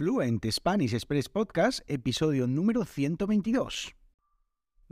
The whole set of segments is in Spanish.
Fluent Spanish Express Podcast, episodio número 122.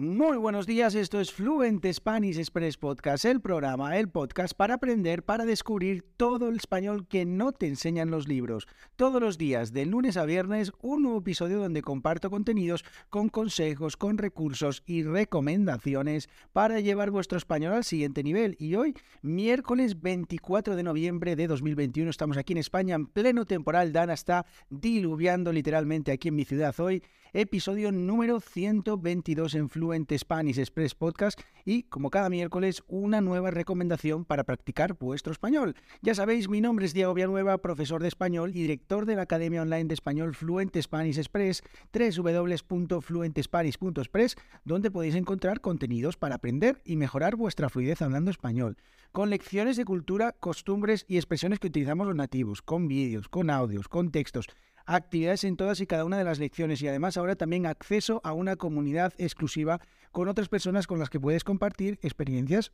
Muy buenos días, esto es Fluent Spanish Express Podcast, el programa, el podcast para aprender, para descubrir todo el español que no te enseñan los libros. Todos los días, de lunes a viernes, un nuevo episodio donde comparto contenidos con consejos, con recursos y recomendaciones para llevar vuestro español al siguiente nivel. Y hoy, miércoles 24 de noviembre de 2021, estamos aquí en España en pleno temporal. Dana está diluviando literalmente aquí en mi ciudad hoy episodio número 122 en Fluent Spanish Express Podcast y, como cada miércoles, una nueva recomendación para practicar vuestro español. Ya sabéis, mi nombre es Diego Villanueva, profesor de español y director de la Academia Online de Español Fluent Spanish Express, www.fluentespanish.express, donde podéis encontrar contenidos para aprender y mejorar vuestra fluidez hablando español, con lecciones de cultura, costumbres y expresiones que utilizamos los nativos, con vídeos, con audios, con textos actividades en todas y cada una de las lecciones y además ahora también acceso a una comunidad exclusiva con otras personas con las que puedes compartir experiencias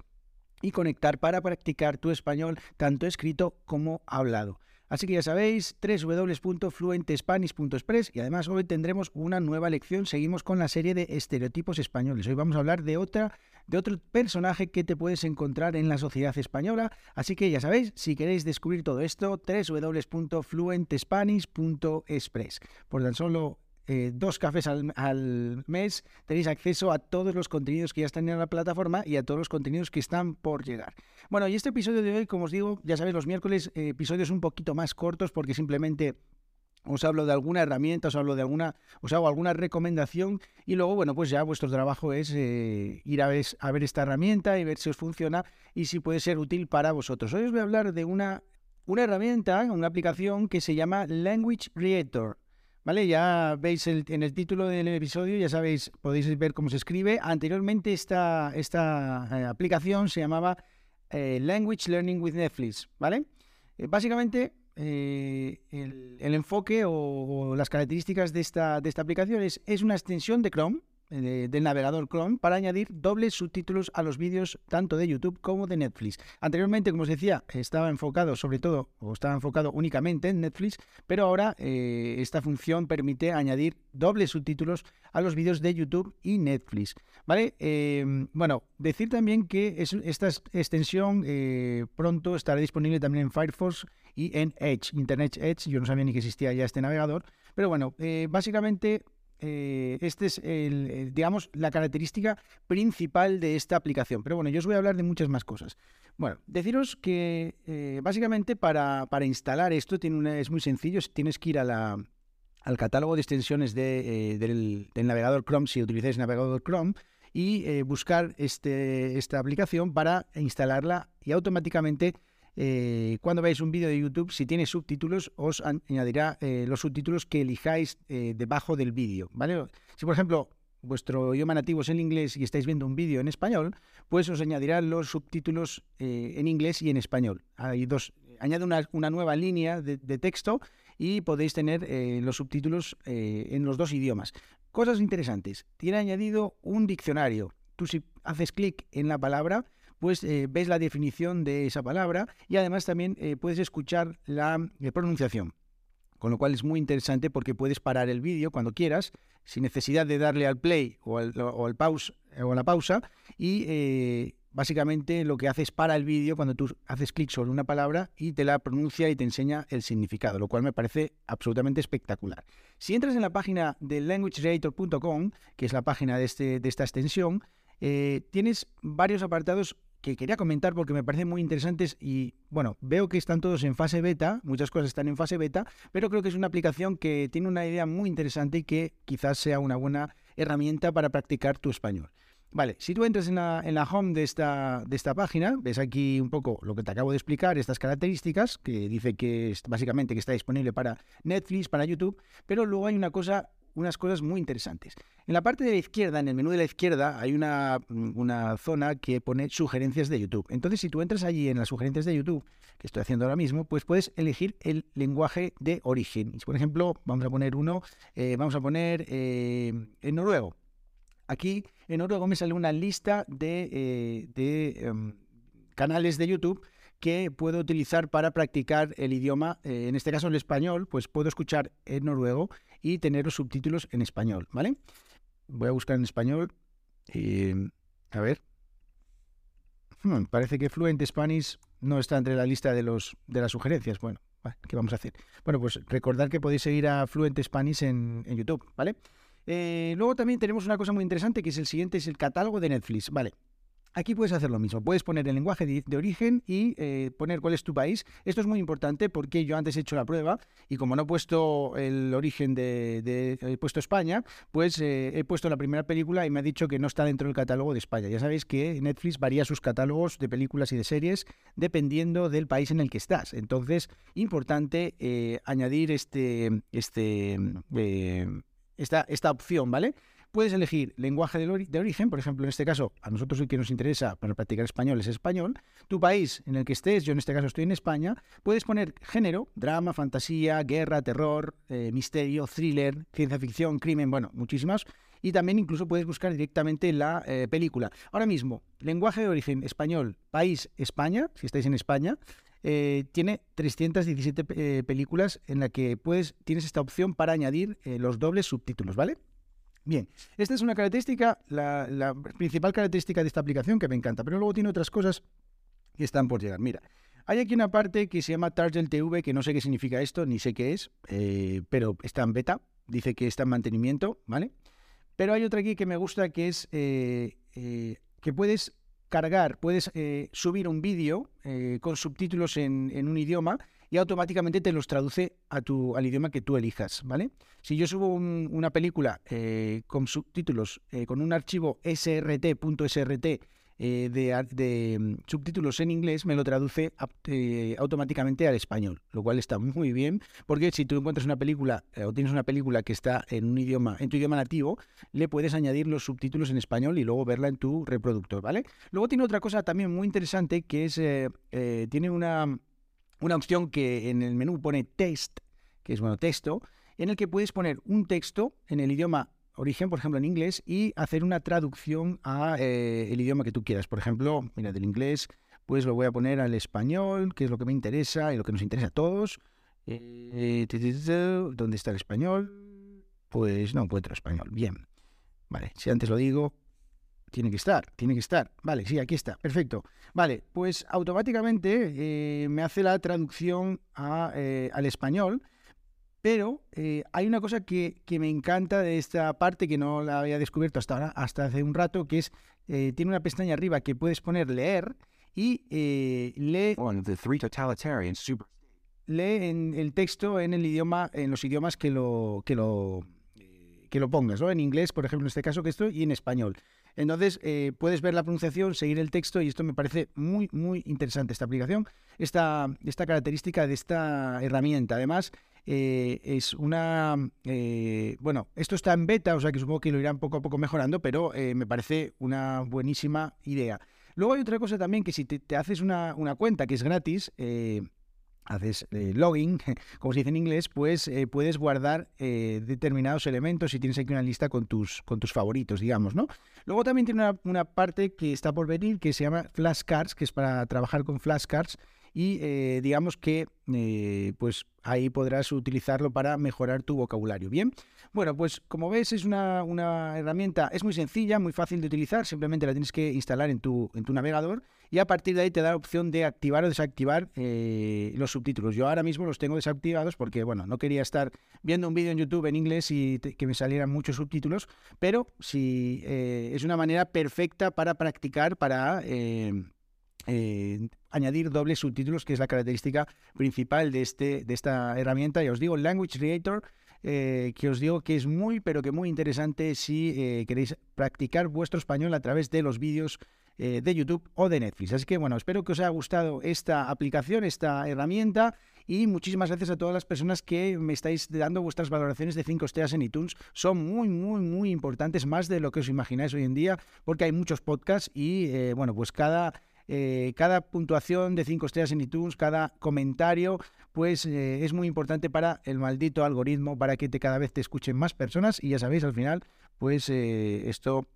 y conectar para practicar tu español tanto escrito como hablado. Así que ya sabéis, www.fluentespanish.express y además hoy tendremos una nueva lección. Seguimos con la serie de estereotipos españoles. Hoy vamos a hablar de otra de otro personaje que te puedes encontrar en la sociedad española. Así que ya sabéis, si queréis descubrir todo esto, www.fluentespanish.express. Por tan solo eh, dos cafés al, mes tenéis acceso a todos los contenidos que ya están en la plataforma y a todos los contenidos que están por llegar. Bueno, y este episodio de hoy, como os digo, ya sabéis, los miércoles, eh, episodios un poquito más cortos porque simplemente os hablo de alguna herramienta, os hablo de alguna, os hago alguna recomendación y luego, bueno, pues ya vuestro trabajo es eh, ir a ver, a ver esta herramienta y ver si os funciona y si puede ser útil para vosotros. Hoy os voy a hablar de una, una herramienta, una aplicación que se llama Language Creator. ¿Vale? Ya veis en el título del episodio, ya sabéis, podéis ver cómo se escribe. Anteriormente esta, esta eh, aplicación se llamaba eh, Language Learning with Netflix, ¿vale? básicamente eh, el, enfoque o, las características de esta, de esta aplicación es, es una extensión de Chrome, eh, del navegador Chrome para añadir dobles subtítulos a los vídeos tanto de YouTube como de Netflix. Anteriormente, como os decía, estaba enfocado sobre todo o estaba enfocado únicamente en Netflix, pero ahora eh, esta función permite añadir dobles subtítulos a los vídeos de YouTube y Netflix. ¿Vale? Em, bueno, decir también que esta extensión eh, pronto estará disponible también en Firefox y en Edge, Internet Edge. Yo no sabía ni que existía ya este navegador, pero bueno, básicamente eh, este es, digamos, la característica principal de esta aplicación. Pero bueno, yo os voy a hablar de muchas más cosas. Bueno, deciros que eh, básicamente para, instalar esto es muy sencillo. Tienes que ir a al catálogo de extensiones eh, del, navegador Chrome, si utilizáis navegador Chrome, y buscar este, esta aplicación para instalarla y automáticamente eh, cuando veáis un vídeo de YouTube, si tiene subtítulos, os añadirá eh, los subtítulos que elijáis eh, debajo del vídeo, ¿vale? Si, por ejemplo, vuestro idioma nativo es el inglés y estáis viendo un vídeo en español, pues os añadirá los subtítulos en inglés y en español. Hay dos, añade una, nueva línea de, texto y podéis tener los subtítulos en los dos idiomas. Cosas interesantes. Tiene añadido un diccionario. Tú si haces clic en la palabra, pues eh, ves la definición de esa palabra y además también eh, puedes escuchar la eh, pronunciación. Con lo cual es muy interesante porque puedes parar el vídeo cuando quieras, sin necesidad de darle al play o al, pause, o a la pausa. Y básicamente lo que hace es para el vídeo cuando tú haces clic sobre una palabra y te la pronuncia y te enseña el significado, lo cual me parece absolutamente espectacular. Si entras en la página de languagecreator.com, que es la página de, este, de esta extensión, tienes varios apartados que quería comentar porque me parecen muy interesantes y bueno, veo que están todos en fase beta, muchas cosas están en fase beta, pero creo que es una aplicación que tiene una idea muy interesante y que quizás sea una buena herramienta para practicar tu español. Vale, si tú entras en la, home de esta, de esta página, ves aquí un poco lo que te acabo de explicar, estas características, que dice que es básicamente que está disponible para Netflix, para YouTube, pero luego hay una cosa unas cosas muy interesantes. En la parte de la izquierda, en el menú de la izquierda, hay una, una, zona que pone sugerencias de YouTube. Entonces, si tú entras allí en las sugerencias de YouTube, que estoy haciendo ahora mismo, pues puedes elegir el lenguaje de origen. Por ejemplo, vamos a poner uno, eh, vamos a poner eh, en noruego. Aquí en noruego me sale una lista de, eh, de em, canales de YouTube que puedo utilizar para practicar el idioma, eh, en este caso el español, pues puedo escuchar en noruego y tener los subtítulos en español, ¿vale? Voy a buscar en español. a ver. Hmm, parece que Fluent Spanish no está entre la lista de, los, de las sugerencias. Bueno, ¿qué vamos a hacer? Bueno, pues recordar que podéis seguir a Fluent Spanish en, en YouTube, ¿vale? Eh, luego también tenemos una cosa muy interesante que es el siguiente, es el catálogo de Netflix, ¿vale? Aquí puedes hacer lo mismo, puedes poner el lenguaje de, origen y eh, poner cuál es tu país. Esto es muy importante porque yo antes he hecho la prueba y como no he puesto el origen de, he puesto España, pues eh, he puesto la primera película y me ha dicho que no está dentro del catálogo de España. Ya sabéis que Netflix varía sus catálogos de películas y de series dependiendo del país en el que estás. Entonces, importante eh, añadir este, este, esta, esta opción, ¿vale? Puedes elegir lenguaje de, origen, por ejemplo, en este caso, a nosotros el que nos interesa para practicar español es español. Tu país en el que estés, yo en este caso estoy en España, puedes poner género, drama, fantasía, guerra, terror, eh, misterio, thriller, ciencia ficción, crimen, bueno, muchísimas. Y también incluso puedes buscar directamente la eh, película. Ahora mismo, lenguaje de origen español, país España, si estáis en España, eh, tiene 317 películas en la que puedes, tienes esta opción para añadir los dobles subtítulos, ¿vale? Bien, esta es una característica, la, principal característica de esta aplicación que me encanta, pero luego tiene otras cosas que están por llegar. Mira, hay aquí una parte que se llama Target TV, que no sé qué significa esto, ni sé qué es, eh, pero está en beta, dice que está en mantenimiento, ¿vale? Pero hay otra aquí que me gusta que es eh, eh, que puedes cargar, puedes subir un vídeo con subtítulos en un idioma y automáticamente te los traduce a tu, al idioma que tú elijas, ¿vale? Si yo subo una película eh, con subtítulos, eh, con un archivo srt.srt eh, de, mm, subtítulos en inglés, me lo traduce automáticamente al español, lo cual está muy bien, porque si tú encuentras una película o tienes una película que está en un idioma, en tu idioma nativo, le puedes añadir los subtítulos en español y luego verla en tu reproductor, ¿vale? Luego tiene otra cosa también muy interesante que es, tiene una una opción que en el menú pone text, que es bueno, texto, en el que puedes poner un texto en el idioma origen, por ejemplo, en inglés, y hacer una traducción a eh, el idioma que tú quieras. Por ejemplo, mira, del inglés, pues lo voy a poner al español, que es lo que me interesa y lo que nos interesa a todos. Eh, ¿Dónde está el español? Pues no encuentro español. Bien. Vale, si antes lo digo, tiene que estar, tiene que estar. Vale, sí, aquí está. Perfecto. Vale, pues automáticamente eh, me hace la traducción eh, al español. Pero eh, hay una cosa que, me encanta de esta parte que no la había descubierto hasta ahora, hasta hace un rato, que es, tiene una pestaña arriba que puedes poner leer y lee, lee en el texto en el idioma, en los idiomas que lo, que lo, que lo pongas, ¿no? En inglés, por ejemplo, en este caso que estoy, y en español. Entonces, eh, puedes ver la pronunciación, seguir el texto y esto me parece muy, muy interesante, esta aplicación, esta, esta característica de esta herramienta. Además, eh, es una... Eh, bueno, esto está en beta, o sea que supongo que lo irán poco a poco mejorando, pero me parece una buenísima idea. Luego hay otra cosa también que si te, haces una, una, cuenta que es gratis, haces eh, login, como se dice en inglés, pues eh, puedes guardar eh, determinados elementos y tienes aquí una lista con tus, con tus favoritos, digamos, ¿no? Luego también tiene una, una, parte que está por venir que se llama flashcards, que es para trabajar con flashcards y digamos que pues ahí podrás utilizarlo para mejorar tu vocabulario. Bien, bueno, pues como ves es una, una, herramienta, es muy sencilla, muy fácil de utilizar, simplemente la tienes que instalar en tu, en tu navegador y a partir de ahí te da la opción de activar o desactivar eh, los subtítulos. Yo ahora mismo los tengo desactivados porque, bueno, no quería estar viendo un vídeo en YouTube en inglés y que me salieran muchos subtítulos, pero sí eh, es una manera perfecta para practicar, para... Eh, añadir dobles subtítulos, que es la característica principal de, este, de esta herramienta. Ya os digo, Language Creator eh, que os digo que es muy, pero que muy interesante si eh, queréis practicar vuestro español a través de los vídeos eh, de YouTube o de Netflix. Así que bueno, espero que os haya gustado esta aplicación, esta herramienta. Y muchísimas gracias a todas las personas que me estáis dando vuestras valoraciones de 5 estrellas en iTunes. Son muy, muy, muy importantes, más de lo que os imagináis hoy en día, porque hay muchos podcasts y, bueno, pues cada eh, cada puntuación de 5 estrellas en iTunes, cada comentario, pues eh, es muy importante para el maldito algoritmo, para que te, cada vez te escuchen más personas y ya sabéis, al final, pues eh, esto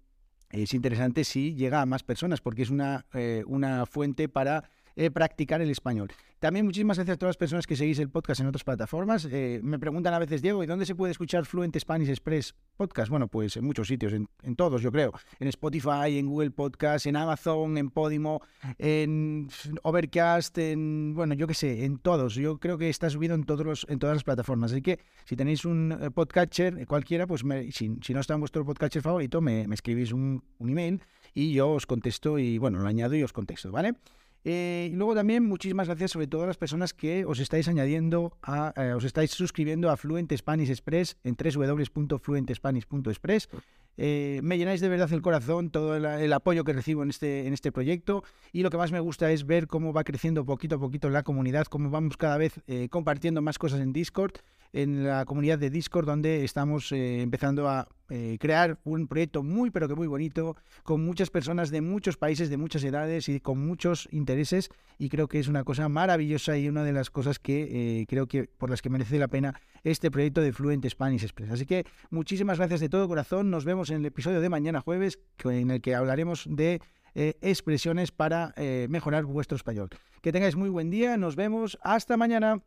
es interesante si llega a más personas, porque es una, una fuente para eh, practicar el español. También muchísimas gracias a todas las personas que seguís el podcast en otras plataformas. Eh, me preguntan a veces, Diego, ¿y dónde se puede escuchar Fluent Spanish Express podcast? Bueno, pues en muchos sitios, en, todos, yo creo. En Spotify, en Google Podcast, en Amazon, en Podimo, en Overcast, en, bueno, yo qué sé, en todos. Yo creo que está subido en, todos los, en todas las plataformas. Así que si tenéis un eh, podcatcher, cualquiera, pues si, si, no está en vuestro podcatcher favorito, me, me escribís un email y yo os contesto y, bueno, lo añado y os contesto, ¿vale? Eh, y luego también muchísimas gracias sobre todo a las personas que os estáis añadiendo, a, eh, os estáis suscribiendo a Fluent Spanish Express en www.fluentespanish.express. Eh, me llenáis de verdad el corazón todo el, apoyo que recibo en este, en este proyecto y lo que más me gusta es ver cómo va creciendo poquito a poquito la comunidad, cómo vamos cada vez compartiendo más cosas en Discord en la comunidad de Discord donde estamos eh, empezando a eh, crear un proyecto muy pero que muy bonito con muchas personas de muchos países, de muchas edades y con muchos intereses y creo que es una cosa maravillosa y una de las cosas que eh, creo que por las que merece la pena este proyecto de Fluent Spanish Express. Así que muchísimas gracias de todo corazón, nos vemos en el episodio de mañana jueves en el que hablaremos de expresiones para mejorar vuestro español. Que tengáis muy buen día, nos vemos, hasta mañana.